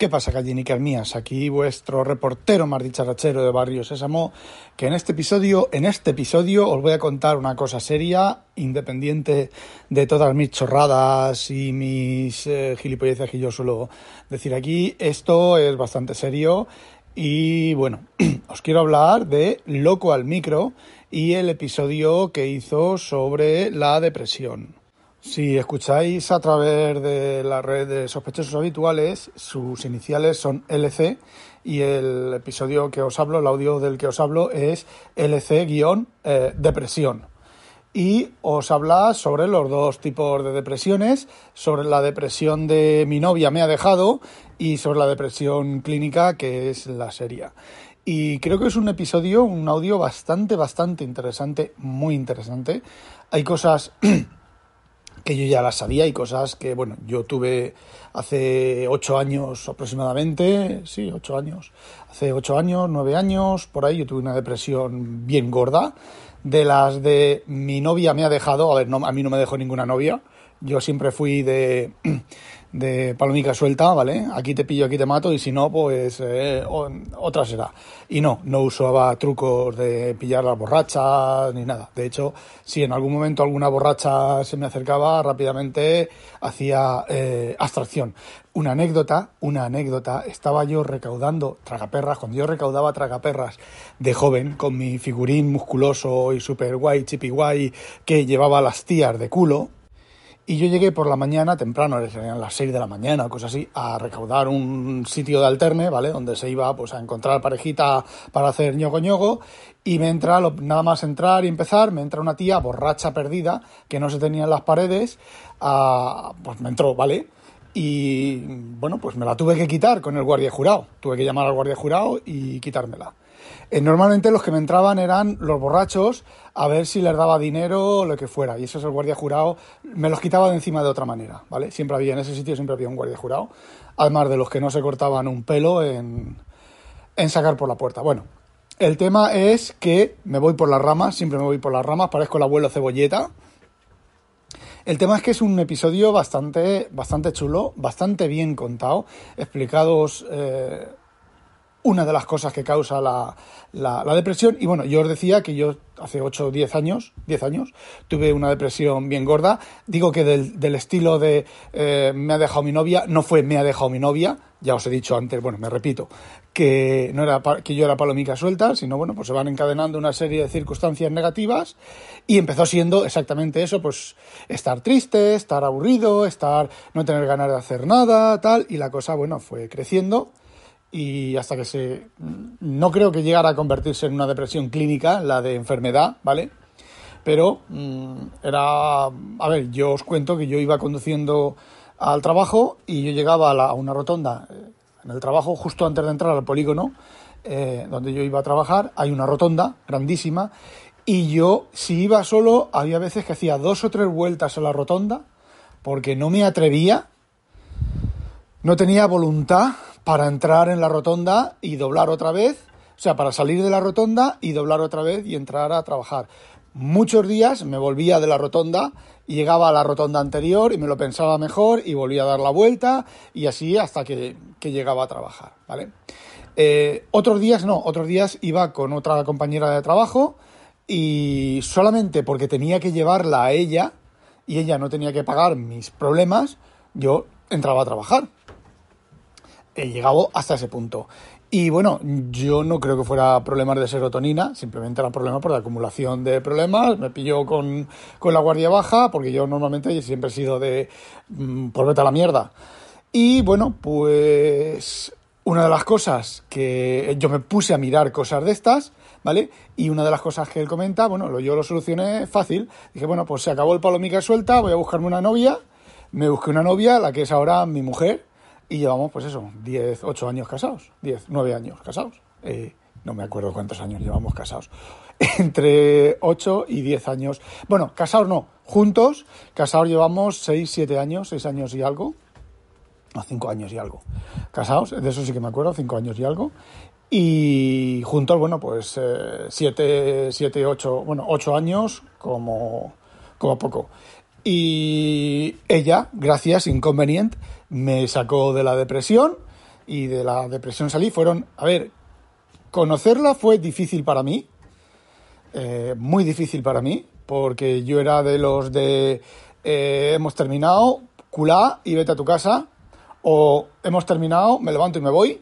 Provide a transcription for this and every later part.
¿Qué pasa, gallinicas mías? Aquí vuestro reportero más dicharachero de Barrio Sésamo, que en este episodio, en este episodio os voy a contar una cosa seria, independiente de todas mis chorradas y mis eh, gilipolleces que yo suelo decir aquí. Esto es bastante serio y bueno, os quiero hablar de Loco al Micro y el episodio que hizo sobre la depresión. Si escucháis a través de la red de sospechosos habituales, sus iniciales son LC y el episodio que os hablo, el audio del que os hablo es LC-depresión. Y os habla sobre los dos tipos de depresiones, sobre la depresión de mi novia me ha dejado y sobre la depresión clínica que es la seria. Y creo que es un episodio, un audio bastante, bastante interesante, muy interesante. Hay cosas que yo ya las sabía y cosas que, bueno, yo tuve hace ocho años aproximadamente, sí, ocho años, hace ocho años, nueve años, por ahí yo tuve una depresión bien gorda, de las de mi novia me ha dejado, a ver, no, a mí no me dejó ninguna novia, yo siempre fui de de palomica suelta, ¿vale? Aquí te pillo, aquí te mato y si no, pues eh, otra será. Y no, no usaba trucos de pillar las borrachas ni nada. De hecho, si en algún momento alguna borracha se me acercaba, rápidamente hacía eh, abstracción. Una anécdota, una anécdota, estaba yo recaudando tragaperras, cuando yo recaudaba tragaperras de joven, con mi figurín musculoso y super guay, chipi guay, que llevaba las tías de culo, y yo llegué por la mañana, temprano, eran las 6 de la mañana cosas así, a recaudar un sitio de alterne, ¿vale? Donde se iba pues a encontrar parejita para hacer ñogo ñogo. Y me entra, nada más entrar y empezar, me entra una tía borracha perdida que no se tenía en las paredes. pues me entró, ¿vale? Y bueno, pues me la tuve que quitar con el guardia jurado. Tuve que llamar al guardia jurado y quitármela. Eh, normalmente los que me entraban eran los borrachos a ver si les daba dinero o lo que fuera. Y eso es el guardia jurado. Me los quitaba de encima de otra manera, ¿vale? Siempre había, en ese sitio siempre había un guardia jurado. Además de los que no se cortaban un pelo en, en sacar por la puerta. Bueno, el tema es que me voy por las ramas, siempre me voy por las ramas, parezco el abuelo cebolleta. El tema es que es un episodio bastante, bastante chulo, bastante bien contado, explicados eh, una de las cosas que causa la, la, depresión. Y bueno, yo os decía que yo hace 8 o 10 años, 10 años, tuve una depresión bien gorda. Digo que del, del estilo de eh, me ha dejado mi novia, no fue me ha dejado mi novia, ya os he dicho antes, bueno, me repito, que no era que yo era palomica suelta, sino bueno, pues se van encadenando una serie de circunstancias negativas y empezó siendo exactamente eso, pues estar triste, estar aburrido, estar no tener ganas de hacer nada, tal, y la cosa, bueno, fue creciendo y hasta que se... No creo que llegara a convertirse en una depresión clínica, la de enfermedad, ¿vale? Pero mm, era... A ver, yo os cuento que yo iba conduciendo al trabajo y yo llegaba a, una rotonda eh, en el trabajo justo antes de entrar al polígono eh, donde yo iba a trabajar. Hay una rotonda grandísima y yo, si iba solo, había veces que hacía dos o tres vueltas a la rotonda porque no me atrevía, no tenía voluntad para entrar en la rotonda y doblar otra vez, o sea, para salir de la rotonda y doblar otra vez y entrar a trabajar. Muchos días me volvía de la rotonda y llegaba a la rotonda anterior y me lo pensaba mejor y volvía a dar la vuelta y así hasta que, llegaba a trabajar, ¿vale? Eh, otros días no, otros días iba con otra compañera de trabajo y solamente porque tenía que llevarla a ella y ella no tenía que pagar mis problemas, yo entraba a trabajar he llegado hasta ese punto. Y bueno, yo no creo que fuera problemas de serotonina, simplemente era problema por la acumulación de problemas. Me pilló con, con la guardia baja, porque yo normalmente siempre he sido de mm, por vete a la mierda. Y bueno, pues una de las cosas que yo me puse a mirar cosas de estas, ¿vale? Y una de las cosas que él comenta, bueno, yo lo solucioné fácil. Dije, bueno, pues se acabó el palomica suelta, voy a buscarme una novia. Me busqué una novia, la que es ahora mi mujer, y llevamos, pues eso, 10, 8 años casados, 10, 9 años casados. Eh, no me acuerdo cuántos años llevamos casados. Entre 8 y 10 años. Bueno, casados no, juntos, casados llevamos 6, 7 años, 6 años y algo. No, 5 años y algo. Casados, de eso sí que me acuerdo, 5 años y algo. Y juntos, bueno, pues 7, 7, 8, bueno, 8 años como, como poco. Y ella, gracias, inconveniente, me sacó de la depresión y de la depresión salí fueron, a ver, conocerla fue difícil para mí, eh, muy difícil para mí, porque yo era de los de eh, hemos terminado, culá y vete a tu casa, o hemos terminado, me levanto y me voy.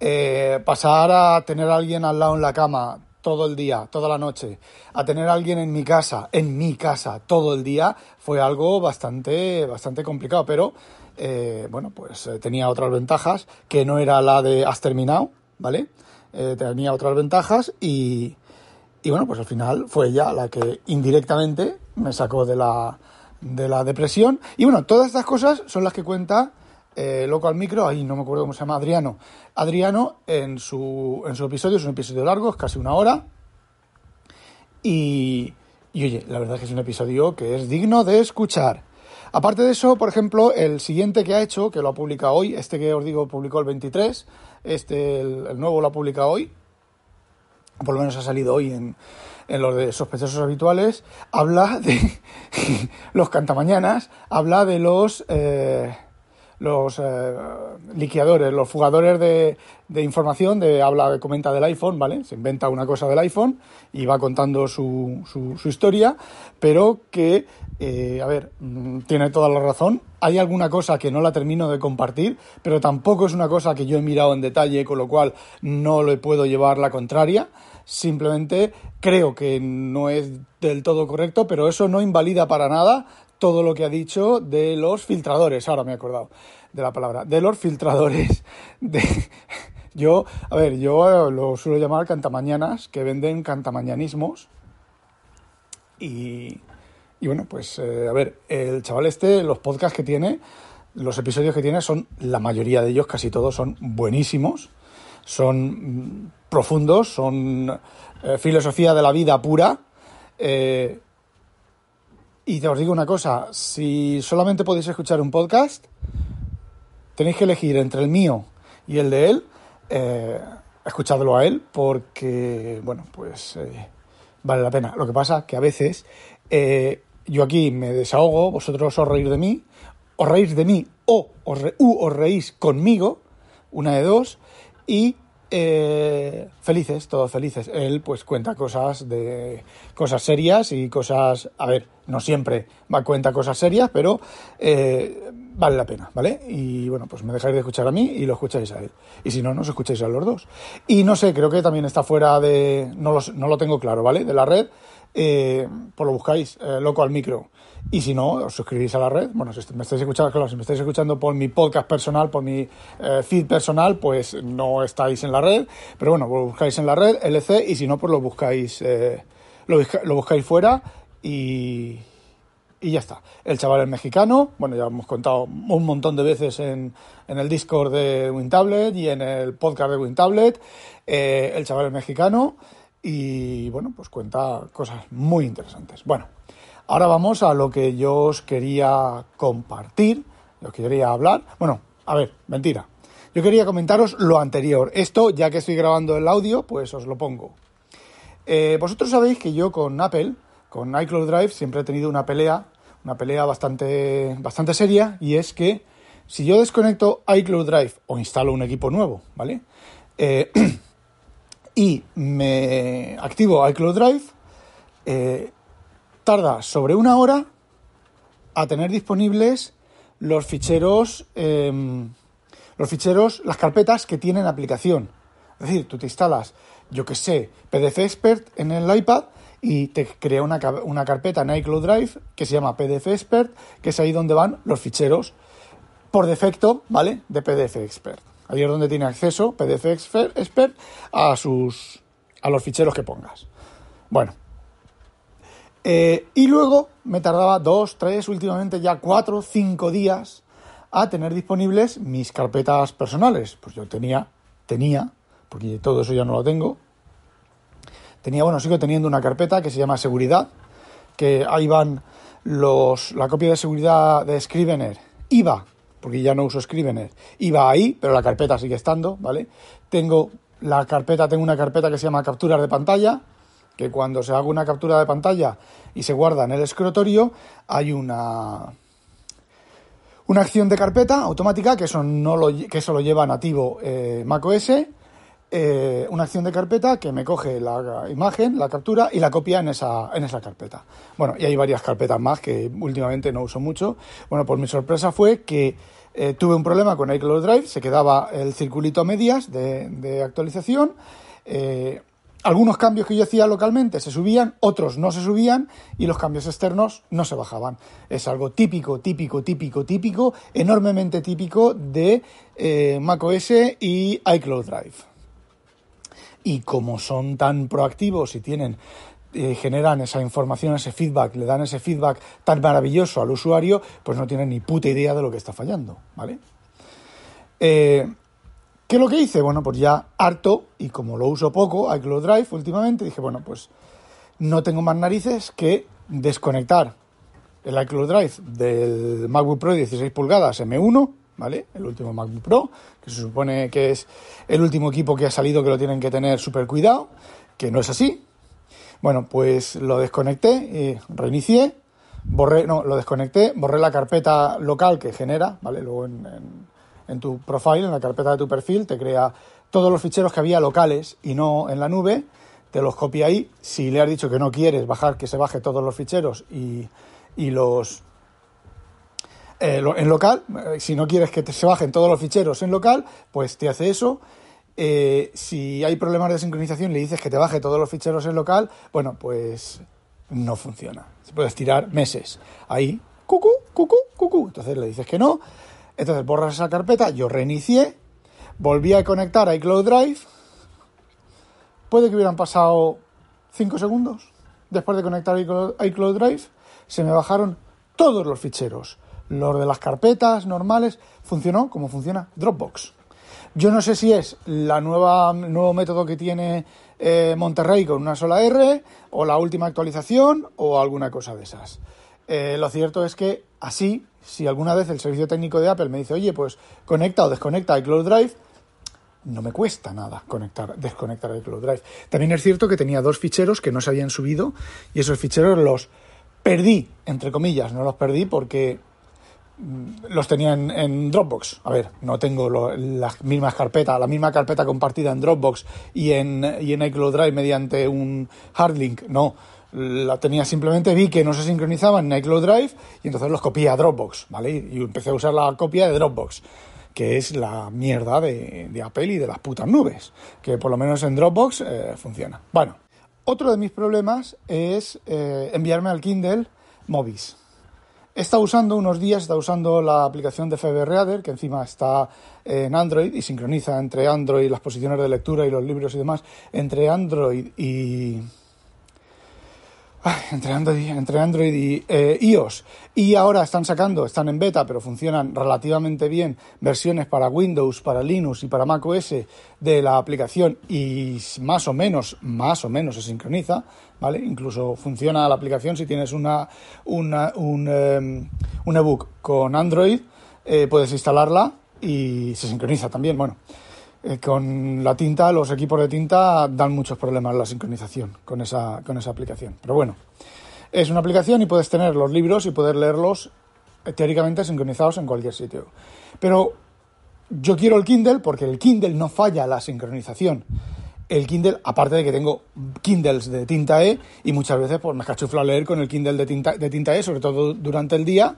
Eh, pasar a tener a alguien al lado en la cama todo el día, toda la noche, a tener a alguien en mi casa, en mi casa, todo el día, fue algo bastante, bastante complicado, pero eh, bueno, pues tenía otras ventajas, que no era la de has terminado, ¿vale? tenía otras ventajas y, y bueno, pues al final fue ella la que indirectamente me sacó de la, de la depresión. Y bueno, todas estas cosas son las que cuenta eh, Loco al Micro, ahí no me acuerdo cómo se llama, Adriano. Adriano en su, en su episodio, es un episodio largo, es casi una hora. Y, y oye, la verdad es que es un episodio que es digno de escuchar. Aparte de eso, por ejemplo, el siguiente que ha hecho, que lo ha publicado hoy, este que os digo publicó el 23, este, el, nuevo lo ha publicado hoy, por lo menos ha salido hoy en, en los de sospechosos habituales, habla de los cantamañanas, habla de los eh, los eh, los fugadores de, de, información, de habla, comenta del iPhone, ¿vale? Se inventa una cosa del iPhone y va contando su, su, su historia, pero que, eh, a ver, mm, tiene toda la razón. Hay alguna cosa que no la termino de compartir, pero tampoco es una cosa que yo he mirado en detalle, con lo cual no le puedo llevar la contraria. Simplemente creo que no es del todo correcto, pero eso no invalida para nada todo lo que ha dicho de los filtradores. Ahora me he acordado de la palabra. De los filtradores. De... Yo, a ver, yo lo suelo llamar cantamañanas, que venden cantamañanismos. Y, y bueno, pues eh, a ver, el chaval este, los podcasts que tiene, los episodios que tiene son, la mayoría de ellos, casi todos, son buenísimos son profundos, son eh, filosofía de la vida pura. Eh, y te os digo una cosa, si solamente podéis escuchar un podcast, tenéis que elegir entre el mío y el de él, eh, escuchadlo a él, porque, bueno, pues eh, vale la pena. Lo que pasa que a veces eh, yo aquí me desahogo, vosotros os reís de mí, os reís de mí o os, re, os reís conmigo, una de dos, y eh, felices, todos felices. Él pues cuenta cosas de cosas serias y cosas, a ver, no siempre va cuenta cosas serias, pero eh, vale la pena, ¿vale? Y bueno, pues me dejáis de escuchar a mí y lo escucháis a él. Y si no, no os escucháis a los dos. Y no sé, creo que también está fuera de, no lo, no lo tengo claro, ¿vale? De la red, eh, pues lo buscáis, eh, loco al micro. Y si no, os suscribís a la red. Bueno, si me estáis escuchando, claro, si me estáis escuchando por mi podcast personal, por mi eh, feed personal, pues no estáis en la red. Pero bueno, lo buscáis en la red, LC, y si no, pues lo buscáis, eh, lo, lo, buscáis fuera y, y ya está. El chaval es mexicano, bueno, ya hemos contado un montón de veces en, en el Discord de WinTablet y en el podcast de WinTablet. Eh, el chaval es mexicano y bueno, pues cuenta cosas muy interesantes. Bueno, ahora vamos a lo que yo os quería compartir, lo que quería hablar. Bueno, a ver, mentira. Yo quería comentaros lo anterior. Esto, ya que estoy grabando el audio, pues os lo pongo. Eh, vosotros sabéis que yo con Apple, con iCloud Drive, siempre he tenido una pelea, una pelea bastante, bastante seria, y es que si yo desconecto iCloud Drive o instalo un equipo nuevo, ¿vale? Eh, y me activo iCloud Drive, eh, tarda sobre una hora a tener disponibles los ficheros, eh, los ficheros, las carpetas que tienen aplicación. Es decir, tú te instalas, yo que sé, PDF Expert en el iPad y te crea una, una carpeta en iCloud Drive que se llama PDF Expert, que es ahí donde van los ficheros por defecto, ¿vale? De PDF Expert. Ahí es donde tiene acceso PDF Expert a sus a los ficheros que pongas. Bueno. Eh, y luego me tardaba dos, tres, últimamente ya cuatro, cinco días a tener disponibles mis carpetas personales. Pues yo tenía, tenía, porque todo eso ya no lo tengo. Tenía, bueno, sigo teniendo una carpeta que se llama seguridad, que ahí van los, la copia de seguridad de Scrivener. IVA, porque ya no uso Scrivener, iba ahí, pero la carpeta sigue estando, ¿vale? Tengo la carpeta, tengo una carpeta que se llama capturas de pantalla, que cuando se haga una captura de pantalla y se guarda en el escritorio, hay una una acción de carpeta automática, que eso, no lo, que eso lo lleva nativo eh, macOS, eh, una acción de carpeta que me coge la imagen, la captura y la copia en esa, en esa carpeta. Bueno, y hay varias carpetas más que últimamente no uso mucho. Bueno, pues mi sorpresa fue que eh, tuve un problema con iCloud Drive, se quedaba el circulito a medias de, actualización. Eh, algunos cambios que yo hacía localmente se subían, otros no se subían y los cambios externos no se bajaban. Es algo típico, típico, típico, típico, enormemente típico de macOS y iCloud Drive y como son tan proactivos y tienen eh, generan esa información, ese feedback, le dan ese feedback tan maravilloso al usuario, pues no tienen ni puta idea de lo que está fallando, ¿vale? Eh, ¿Qué es lo que hice? Bueno, pues ya harto, y como lo uso poco, iCloud Drive últimamente, dije, bueno, pues no tengo más narices que desconectar el iCloud Drive del MacBook Pro 16 pulgadas M1 ¿vale? El último MacBook Pro, que se supone que es el último equipo que ha salido que lo tienen que tener súper cuidado, que no es así. Bueno, pues lo desconecté, y reinicié, borré, no, lo desconecté, borré la carpeta local que genera, ¿vale? Luego en tu profile, en la carpeta de tu perfil, te crea todos los ficheros que había locales y no en la nube, te los copia ahí. Si le has dicho que no quieres bajar, que se baje todos los ficheros y, y los eh, en local. Eh, si no quieres que te, se bajen todos los ficheros en local, pues te hace eso. Eh, si hay problemas de sincronización le dices que te baje todos los ficheros en local, bueno, pues no funciona. Se puede estirar meses. Ahí, cucú, cucú, cucú. Entonces le dices que no. Entonces borras esa carpeta. Yo reinicié. Volví a conectar a iCloud Drive. Puede que hubieran pasado 5 segundos después de conectar a iCloud Drive. Se me bajaron todos los ficheros los de las carpetas normales, funcionó como funciona Dropbox. Yo no sé si es la nueva nuevo método que tiene eh, Monterrey con una sola R, o la última actualización, o alguna cosa de esas. Eh, lo cierto es que así, si alguna vez el servicio técnico de Apple me dice, oye, pues conecta o desconecta iCloud Drive, no me cuesta nada conectar, desconectar iCloud Drive. También es cierto que tenía dos ficheros que no se habían subido y esos ficheros los perdí, entre comillas, no los perdí porque Mm, los tenía en, Dropbox. A ver, no tengo las mismas carpetas, la misma carpeta compartida en Dropbox y en, y en iCloud Drive mediante un hardlink. No, la tenía simplemente, vi que no se sincronizaban en iCloud Drive y entonces los copié a Dropbox, ¿vale? Y empecé a usar la copia de Dropbox, que es la mierda de, Apple y de las putas nubes, que por lo menos en Dropbox eh, funciona. Bueno, otro de mis problemas es eh, enviarme al Kindle Movies. Está usando unos días, está usando la aplicación de FBReader, que encima está en Android y sincroniza entre Android, las posiciones de lectura y los libros y demás, entre Android y, entre Android, entre Android y eh, iOS. Y ahora están sacando, están en beta, pero funcionan relativamente bien, versiones para Windows, para Linux y para macOS de la aplicación y más o menos, más o menos se sincroniza, ¿vale? Incluso funciona la aplicación si tienes una, una un, em, un ebook con Android, eh, puedes instalarla y se sincroniza también, bueno. Eh, con la tinta, los equipos de tinta dan muchos problemas la sincronización con esa, con esa aplicación. Pero bueno, es una aplicación y puedes tener los libros y poder leerlos eh, teóricamente sincronizados en cualquier sitio. Pero yo quiero el Kindle porque el Kindle no falla la sincronización. El Kindle, aparte de que tengo Kindles de tinta E y muchas veces pues me cachuflo a leer con el Kindle de tinta, de tinta E, sobre todo durante el día,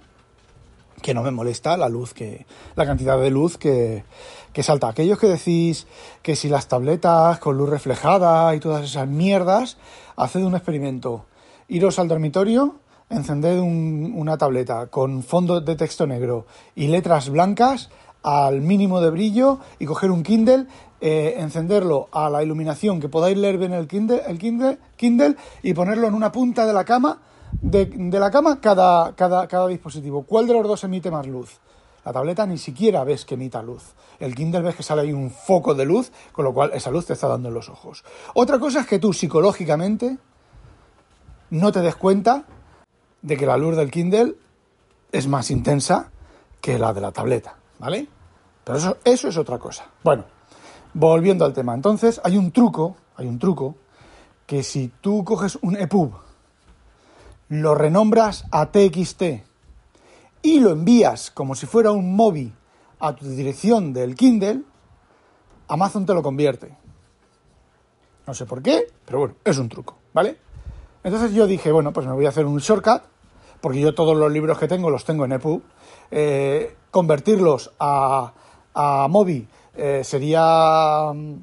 que no me molesta la luz que la cantidad de luz que, que salta. Aquellos que decís que si las tabletas con luz reflejada y todas esas mierdas, haced un experimento. Iros al dormitorio, encended una tableta con fondo de texto negro y letras blancas al mínimo de brillo y coger un Kindle, eh, encenderlo a la iluminación que podáis leer bien el Kindle, el Kindle, Kindle y ponerlo en una punta de la cama de, la cama cada, cada, cada dispositivo. ¿Cuál de los dos emite más luz? La tableta ni siquiera ves que emita luz. El Kindle ves que sale ahí un foco de luz, con lo cual esa luz te está dando en los ojos. Otra cosa es que tú psicológicamente no te des cuenta de que la luz del Kindle es más intensa que la de la tableta, ¿vale? Pero eso, eso es otra cosa. Bueno, volviendo al tema. Entonces, hay un truco, hay un truco, que si tú coges un EPUB lo renombras a TXT y lo envías como si fuera un móvil a tu dirección del Kindle, Amazon te lo convierte. No sé por qué, pero bueno, es un truco, ¿vale? Entonces yo dije, bueno, pues me voy a hacer un shortcut, porque yo todos los libros que tengo los tengo en EPUB. Eh, convertirlos a, a Mobi eh, sería mm,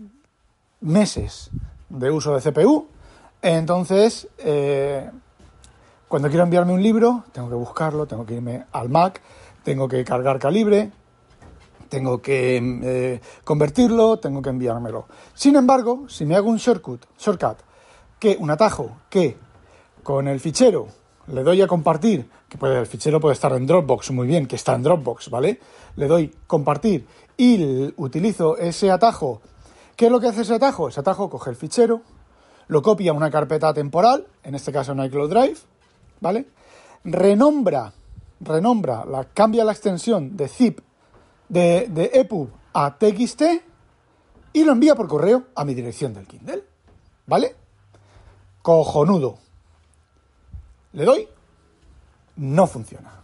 meses de uso de CPU. Entonces, eh, cuando quiero enviarme un libro, tengo que buscarlo, tengo que irme al Mac, tengo que cargar calibre, tengo que eh, convertirlo, tengo que enviármelo. Sin embargo, si me hago un shortcut, shortcut, que un atajo que con el fichero le doy a compartir, que puede, el fichero puede estar en Dropbox muy bien, que está en Dropbox, ¿vale? Le doy compartir y utilizo ese atajo. ¿Qué es lo que hace ese atajo? Ese atajo coge el fichero, lo copia a una carpeta temporal, en este caso en iCloud Drive, ¿vale? Renombra, renombra, la, cambia la extensión de zip de, de EPUB a TXT y lo envía por correo a mi dirección del Kindle, ¿vale? Cojonudo. Le doy, no funciona.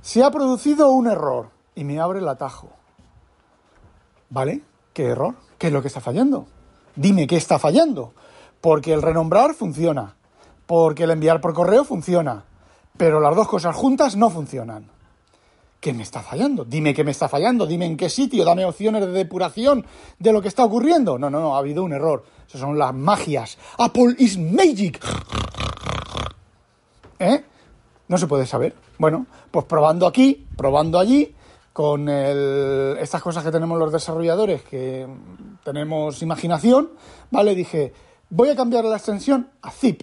Se ha producido un error y me abre el atajo. ¿Vale? ¿Qué error? ¿Qué es lo que está fallando? Dime qué está fallando. Porque el renombrar funciona. Porque el enviar por correo funciona. Pero las dos cosas juntas no funcionan. ¿Qué me está fallando? Dime qué me está fallando, dime en qué sitio, dame opciones de depuración de lo que está ocurriendo. No, no, no, ha habido un error. Esas son las magias. Apple is magic. ¿Eh? No se puede saber. Bueno, pues probando aquí, probando allí, con estas cosas que tenemos los desarrolladores, que tenemos imaginación, ¿vale? Dije, voy a cambiar la extensión a zip.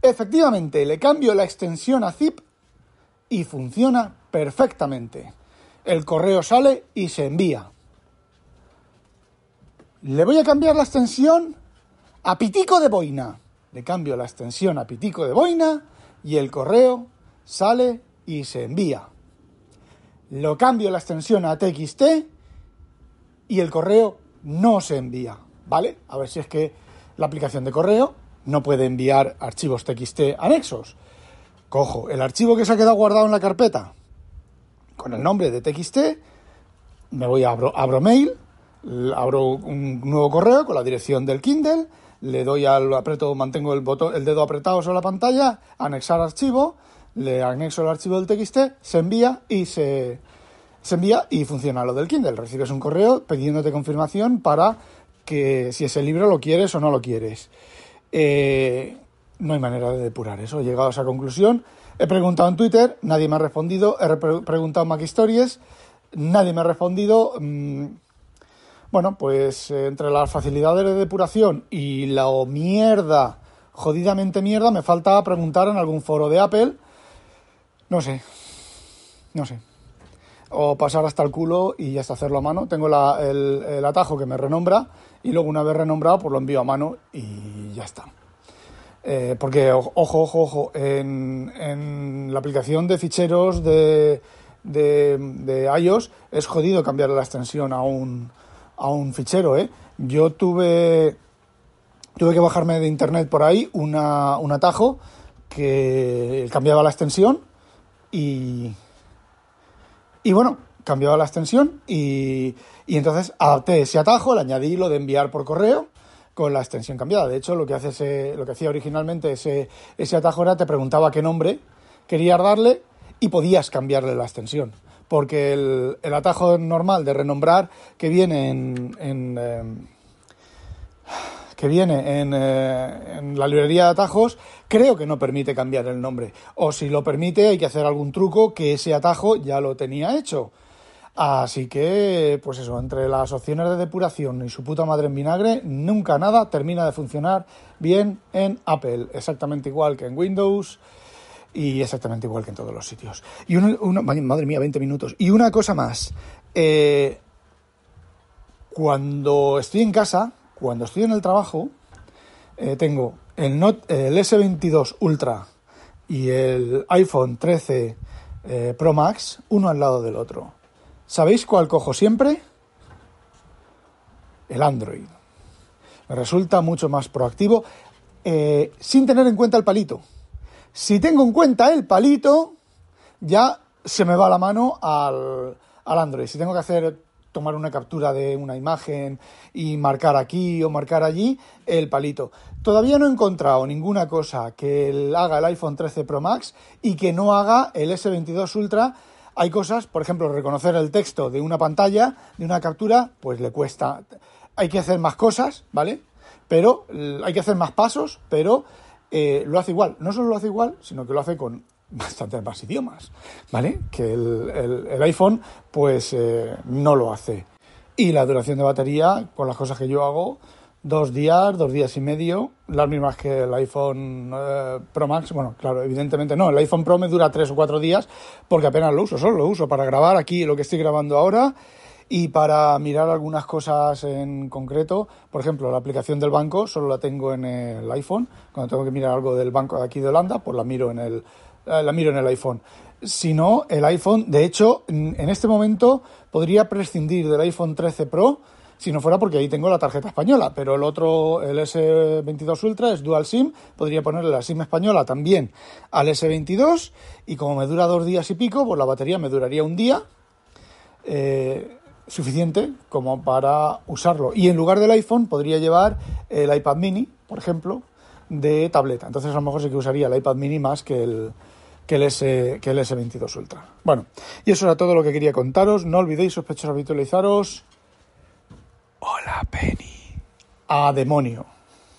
Efectivamente, le cambio la extensión a zip y funciona perfectamente. El correo sale y se envía. Le voy a cambiar la extensión a pitico de boina. Le cambio la extensión a pitico de boina y el correo sale y se envía. Lo cambio la extensión a TXT y el correo no se envía. ¿Vale? A ver si es que la aplicación de correo no puede enviar archivos TXT anexos. Cojo el archivo que se ha quedado guardado en la carpeta con el nombre de TXT, me voy a abro, abro mail, abro un nuevo correo con la dirección del Kindle, le doy al aprieto, mantengo el botón, el dedo apretado sobre la pantalla, anexar archivo, le anexo el archivo del TXT, se envía y se, se envía y funciona lo del Kindle. Recibes un correo pidiéndote confirmación para que si ese libro lo quieres o no lo quieres. Eh, no hay manera de depurar eso. He llegado a esa conclusión. He preguntado en Twitter, nadie me ha respondido. He preguntado en Mac Stories, nadie me ha respondido. Mm, bueno, pues eh, entre las facilidades de depuración y la mierda, jodidamente mierda, me falta preguntar en algún foro de Apple. No sé. No sé. O pasar hasta el culo y ya está hacerlo a mano. Tengo el, atajo que me renombra y luego una vez renombrado, pues lo envío a mano y ya está. Eh, porque, ojo, ojo, ojo, en, la aplicación de ficheros de, de, iOS es jodido cambiar la extensión a un, a un fichero, ¿eh? Yo tuve, tuve que bajarme de internet por ahí una, un atajo que cambiaba la extensión y, y bueno, cambiaba la extensión y, y entonces adapté ese atajo, le añadí lo de enviar por correo con la extensión cambiada. De hecho, lo que, hace ese, lo que hacía originalmente ese, ese atajo era te preguntaba qué nombre querías darle y podías cambiarle la extensión. Porque el, el atajo normal de renombrar que viene en, eh, que viene en, eh, en, la librería de atajos, creo que no permite cambiar el nombre. O si lo permite, hay que hacer algún truco que ese atajo ya lo tenía hecho. Así que, pues eso, entre las opciones de depuración y su puta madre en vinagre, nunca nada termina de funcionar bien en Apple. Exactamente igual que en Windows y exactamente igual que en todos los sitios. Y una, madre mía, 20 minutos. Y una cosa más. Eh, cuando estoy en casa, cuando estoy en el trabajo, eh, tengo el, Note, el S22 Ultra y el iPhone 13 eh, Pro Max uno al lado del otro. ¿Sabéis cuál cojo siempre? El Android. Me resulta mucho más proactivo eh, sin tener en cuenta el palito. Si tengo en cuenta el palito, ya se me va la mano al, al Android. Si tengo que hacer tomar una captura de una imagen y marcar aquí o marcar allí el palito. Todavía no he encontrado ninguna cosa que haga el iPhone 13 Pro Max y que no haga el S22 Ultra. Hay cosas, por ejemplo, reconocer el texto de una pantalla, de una captura, pues le cuesta. Hay que hacer más cosas, ¿vale? Pero hay que hacer más pasos, pero eh, lo hace igual. No solo lo hace igual, sino que lo hace con bastantes más idiomas, ¿vale? Que el, iPhone pues eh, no lo hace. Y la duración de batería, con las cosas que yo hago, dos días, dos días y medio, las mismas que el iPhone eh, Pro Max. Bueno, claro, evidentemente no, el iPhone Pro me dura tres o cuatro días porque apenas lo uso, solo lo uso para grabar aquí lo que estoy grabando ahora y para mirar algunas cosas en concreto. Por ejemplo, la aplicación del banco solo la tengo en el iPhone. Cuando tengo que mirar algo del banco de aquí de Holanda, pues la miro en el, la miro en el iPhone. Si no, el iPhone, de hecho, en este momento podría prescindir del iPhone 13 Pro si no fuera porque ahí tengo la tarjeta española, pero el otro, el S22 Ultra es Dual SIM, podría ponerle la SIM española también al S22 y como me dura dos días y pico, pues la batería me duraría un día, eh, suficiente como para usarlo. Y en lugar del iPhone podría llevar el iPad mini, por ejemplo, de tableta. Entonces a lo mejor sí que usaría el iPad mini más que el, que el, S, que el S22 Ultra. Bueno, y eso era todo lo que quería contaros. No olvidéis, sospechosos, habitualizaros. Hola, Penny. A demonio.